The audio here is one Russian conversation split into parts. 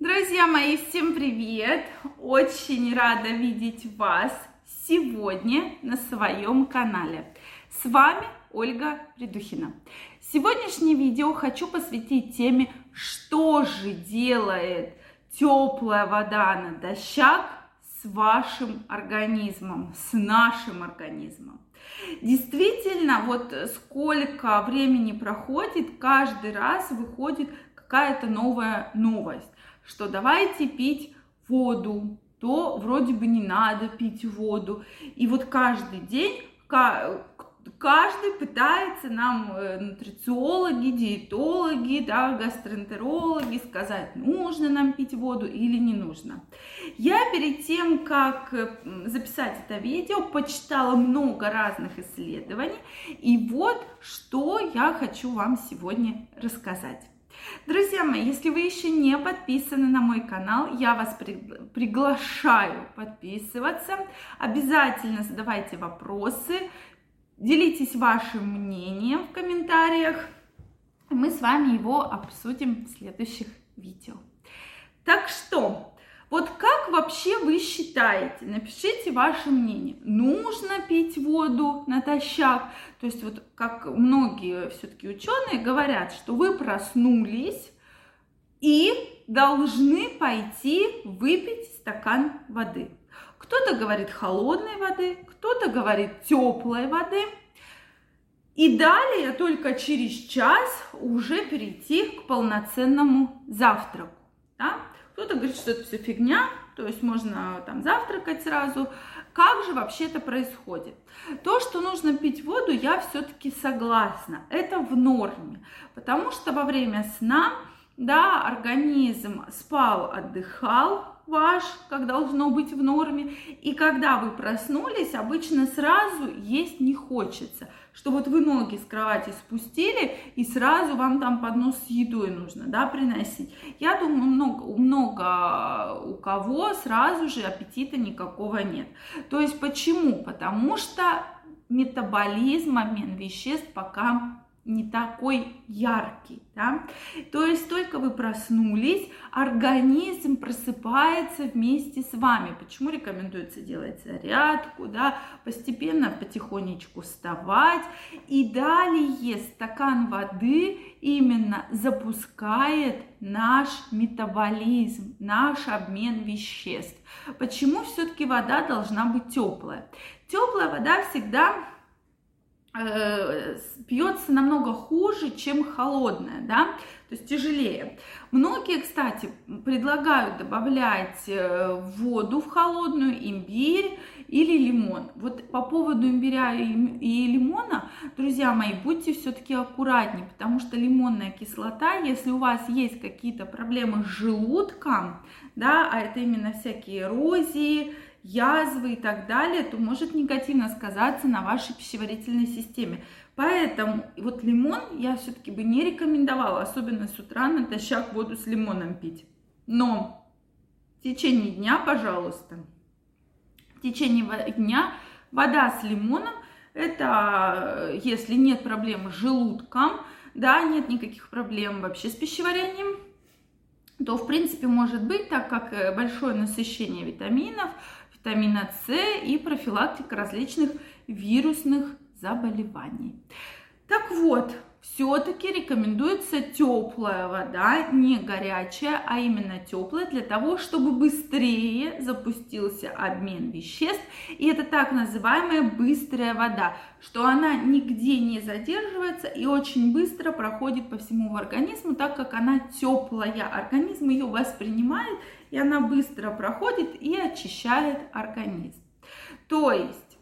Друзья мои, всем привет! Очень рада видеть вас сегодня на своем канале. С вами Ольга Придухина. Сегодняшнее видео хочу посвятить теме, что же делает теплая вода на дощак с вашим организмом, с нашим организмом. Действительно, вот сколько времени проходит, каждый раз выходит какая-то новая новость что давайте пить воду, то вроде бы не надо пить воду. И вот каждый день каждый пытается нам, э, нутрициологи, диетологи, да, гастроэнтерологи сказать, нужно нам пить воду или не нужно. Я перед тем, как э, записать это видео, почитала много разных исследований, и вот что я хочу вам сегодня рассказать. Друзья мои, если вы еще не подписаны на мой канал, я вас при... приглашаю подписываться. Обязательно задавайте вопросы, делитесь вашим мнением в комментариях. Мы с вами его обсудим в следующих видео. Так что, вот как вообще вы считаете? Напишите ваше мнение. Нужно пить воду натощак? То есть вот как многие все-таки ученые говорят, что вы проснулись и должны пойти выпить стакан воды. Кто-то говорит холодной воды, кто-то говорит теплой воды. И далее только через час уже перейти к полноценному завтраку. Да? Говорит, что это все фигня, то есть можно там завтракать сразу. Как же вообще это происходит? То, что нужно пить воду, я все-таки согласна. Это в норме, потому что во время сна, да, организм спал, отдыхал, ваш, как должно быть в норме. И когда вы проснулись, обычно сразу есть не хочется. Что вот вы ноги с кровати спустили, и сразу вам там поднос с едой нужно, да, приносить. Я думаю, много, много у кого сразу же аппетита никакого нет. То есть почему? Потому что метаболизм, обмен веществ пока не такой яркий, да? То есть только вы проснулись, организм просыпается вместе с вами. Почему рекомендуется делать зарядку, да? Постепенно, потихонечку вставать. И далее стакан воды именно запускает наш метаболизм, наш обмен веществ. Почему все-таки вода должна быть теплая? Теплая вода всегда пьется намного хуже, чем холодная, да, то есть тяжелее. Многие, кстати, предлагают добавлять э, воду в холодную, имбирь или лимон. Вот по поводу имбиря и лимона, друзья мои, будьте все-таки аккуратнее, потому что лимонная кислота, если у вас есть какие-то проблемы с желудком, да, а это именно всякие эрозии, язвы и так далее, то может негативно сказаться на вашей пищеварительной системе. Поэтому вот лимон я все-таки бы не рекомендовала, особенно с утра натощак воду с лимоном пить. Но в течение дня, пожалуйста, в течение дня вода с лимоном, это если нет проблем с желудком, да, нет никаких проблем вообще с пищеварением, то в принципе может быть, так как э, большое насыщение витаминов, витамина С и профилактика различных вирусных заболеваний. Так вот, все-таки рекомендуется теплая вода, не горячая, а именно теплая, для того, чтобы быстрее запустился обмен веществ. И это так называемая быстрая вода, что она нигде не задерживается и очень быстро проходит по всему организму, так как она теплая. Организм ее воспринимает, и она быстро проходит и очищает организм. То есть,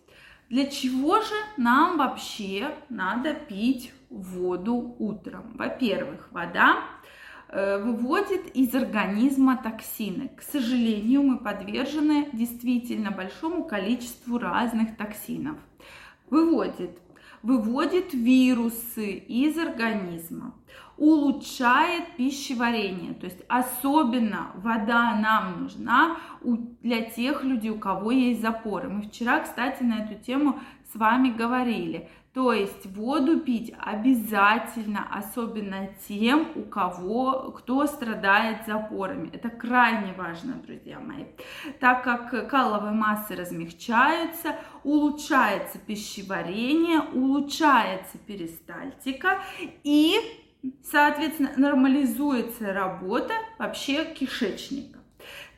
для чего же нам вообще надо пить воду утром. Во-первых, вода э, выводит из организма токсины. К сожалению, мы подвержены действительно большому количеству разных токсинов. Выводит, выводит вирусы из организма, улучшает пищеварение. То есть особенно вода нам нужна для тех людей, у кого есть запоры. Мы вчера, кстати, на эту тему с вами говорили. То есть воду пить обязательно, особенно тем, у кого, кто страдает запорами. Это крайне важно, друзья мои, так как каловые массы размягчаются, улучшается пищеварение, улучшается перистальтика и, соответственно, нормализуется работа вообще кишечника.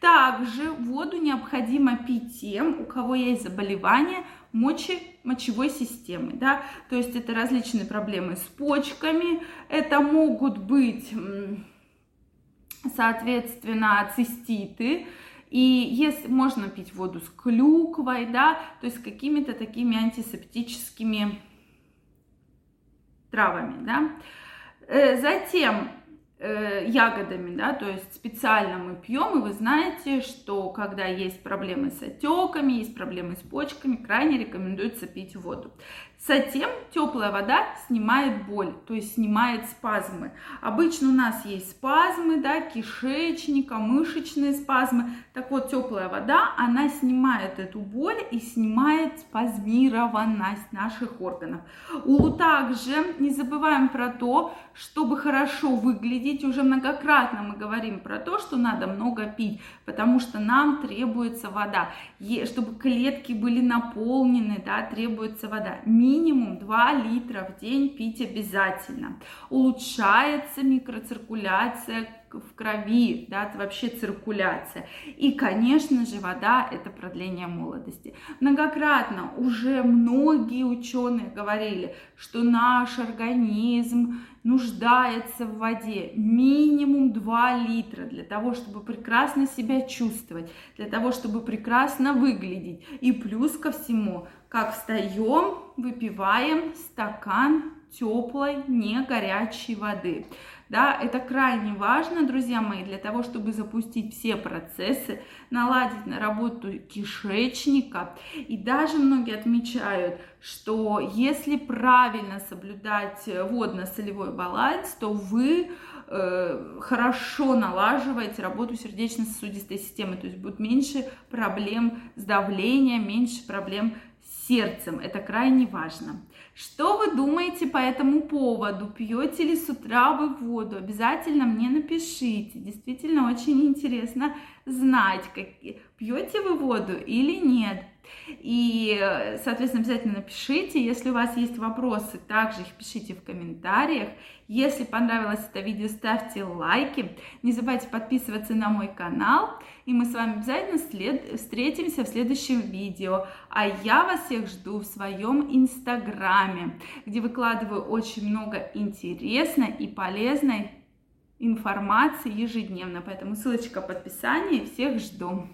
Также воду необходимо пить тем, у кого есть заболевания мочи, мочевой системы, да, то есть это различные проблемы с почками, это могут быть, соответственно, циститы, и если можно пить воду с клюквой, да, то есть какими-то такими антисептическими травами, да. Э, затем э, ягодами, да, то есть специально мы пьем, и вы знаете, что когда есть проблемы с отеками, есть проблемы с почками, крайне рекомендуется пить воду. Затем теплая вода снимает боль, то есть снимает спазмы. Обычно у нас есть спазмы, да, кишечника, мышечные спазмы. Так вот, теплая вода, она снимает эту боль и снимает спазмированность наших органов. У также не забываем про то, чтобы хорошо выглядеть. Уже многократно мы говорим про то, что надо много пить, потому что нам требуется вода. Чтобы клетки были наполнены, да, требуется вода минимум 2 литра в день пить обязательно. Улучшается микроциркуляция в крови, да, это вообще циркуляция. И, конечно же, вода – это продление молодости. Многократно уже многие ученые говорили, что наш организм нуждается в воде минимум 2 литра для того, чтобы прекрасно себя чувствовать, для того, чтобы прекрасно выглядеть. И плюс ко всему, как встаем, выпиваем стакан теплой, не горячей воды. Да, это крайне важно, друзья мои, для того, чтобы запустить все процессы, наладить на работу кишечника. И даже многие отмечают, что если правильно соблюдать водно-солевой баланс, то вы э, хорошо налаживаете работу сердечно-сосудистой системы, то есть будет меньше проблем с давлением, меньше проблем сердцем. Это крайне важно. Что вы думаете по этому поводу? Пьете ли с утра вы воду? Обязательно мне напишите. Действительно очень интересно знать, как... пьете вы воду или нет. И, соответственно, обязательно напишите. Если у вас есть вопросы, также их пишите в комментариях. Если понравилось это видео, ставьте лайки. Не забывайте подписываться на мой канал. И мы с вами обязательно след... встретимся в следующем видео. А я вас всех жду в своем инстаграме, где выкладываю очень много интересной и полезной информации ежедневно. Поэтому ссылочка в описании. Всех жду.